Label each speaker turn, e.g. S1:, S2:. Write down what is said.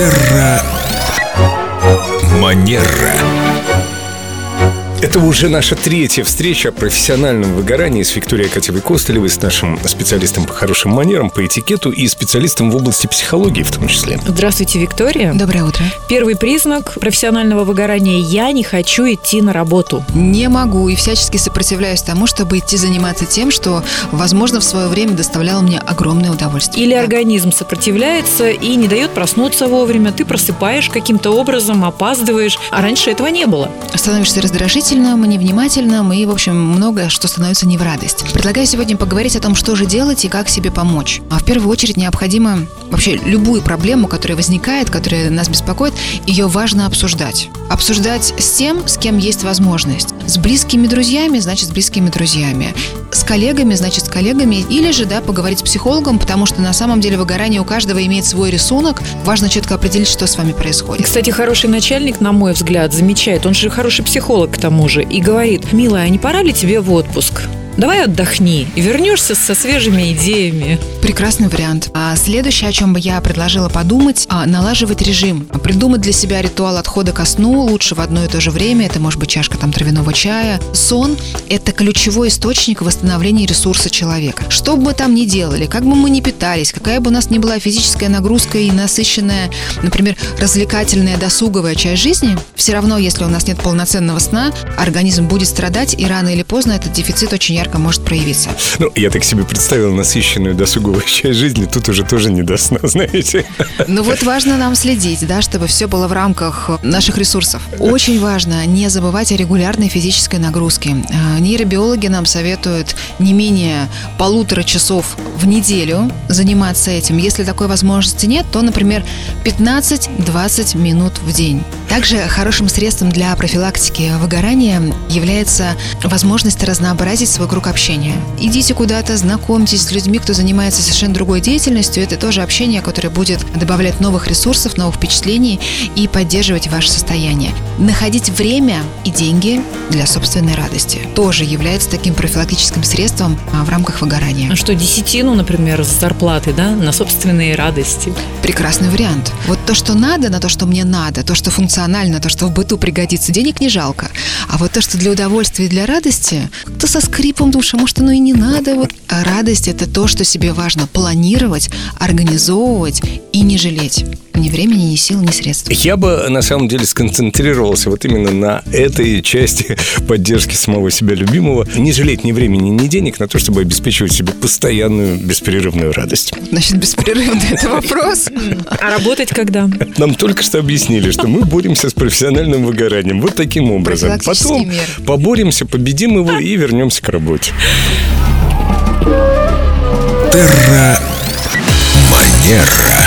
S1: Терра Манера.
S2: Это уже наша третья встреча о профессиональном выгорании с Викторией Катевой Костылевой, с нашим специалистом по хорошим манерам, по этикету и специалистом в области психологии в том числе.
S3: Здравствуйте, Виктория.
S4: Доброе утро.
S3: Первый признак профессионального выгорания – я не хочу идти на работу.
S4: Не могу и всячески сопротивляюсь тому, чтобы идти заниматься тем, что, возможно, в свое время доставляло мне огромное удовольствие.
S3: Или организм сопротивляется и не дает проснуться вовремя. Ты просыпаешь каким-то образом, опаздываешь, а раньше этого не было.
S4: Становишься раздражительным, невнимательным и, в общем, многое, что становится не в радость. Предлагаю сегодня поговорить о том, что же делать и как себе помочь. А в первую очередь необходимо вообще любую проблему, которая возникает, которая нас беспокоит, ее важно обсуждать. Обсуждать с тем, с кем есть возможность. С близкими друзьями, значит, с близкими друзьями. Коллегами, значит, с коллегами. Или же, да, поговорить с психологом, потому что на самом деле выгорание у каждого имеет свой рисунок. Важно четко определить, что с вами происходит.
S3: Кстати, хороший начальник, на мой взгляд, замечает, он же хороший психолог к тому же, и говорит, милая, а не пора ли тебе в отпуск? Давай отдохни и вернешься со свежими идеями.
S4: Прекрасный вариант. А следующее, о чем бы я предложила подумать, а, налаживать режим. Придумать для себя ритуал отхода ко сну, лучше в одно и то же время. Это может быть чашка там травяного чая. Сон – это ключевой источник восстановления ресурса человека. Что бы мы там ни делали, как бы мы ни питались, какая бы у нас ни была физическая нагрузка и насыщенная, например, развлекательная, досуговая часть жизни, все равно, если у нас нет полноценного сна, организм будет страдать, и рано или поздно этот дефицит очень ярко может проявиться.
S2: Ну, я так себе представил насыщенную досуговую часть жизни, тут уже тоже не до сна, знаете.
S4: Ну вот важно нам следить, да, чтобы все было в рамках наших ресурсов. Очень важно не забывать о регулярной физической нагрузке. А, Нейробиологи нам советуют не менее полутора часов в неделю заниматься этим. Если такой возможности нет, то, например, 15-20 минут в день. Также хорошим средством для профилактики выгорания является возможность разнообразить свой круг общения. Идите куда-то, знакомьтесь с людьми, кто занимается совершенно другой деятельностью. Это тоже общение, которое будет добавлять новых ресурсов, новых впечатлений и поддерживать ваше состояние. Находить время и деньги для собственной радости тоже является таким профилактическим средством а, в рамках выгорания.
S3: А что, десятину, например, с зарплаты, да, на собственные радости?
S4: Прекрасный вариант. Вот то, что надо, на то, что мне надо, то, что функционально, то, что в быту пригодится, денег не жалко. А вот то, что для удовольствия и для радости, как-то со скрипом души, может, оно и не надо. Вот. А радость – это то, что себе важно планировать, организовывать и не жалеть. Ни времени, ни сил, ни средств.
S2: Я бы на самом деле сконцентрировался вот именно на этой части поддержки самого себя любимого. Не жалеть ни времени, ни денег на то, чтобы обеспечивать себе постоянную беспрерывную радость.
S4: Значит, беспрерывно – это вопрос.
S3: А работать когда?
S2: Нам только что объяснили, что мы боремся с профессиональным выгоранием вот таким образом. Потом
S4: меры.
S2: поборемся, победим его и вернемся к работе.
S1: Терра Манера.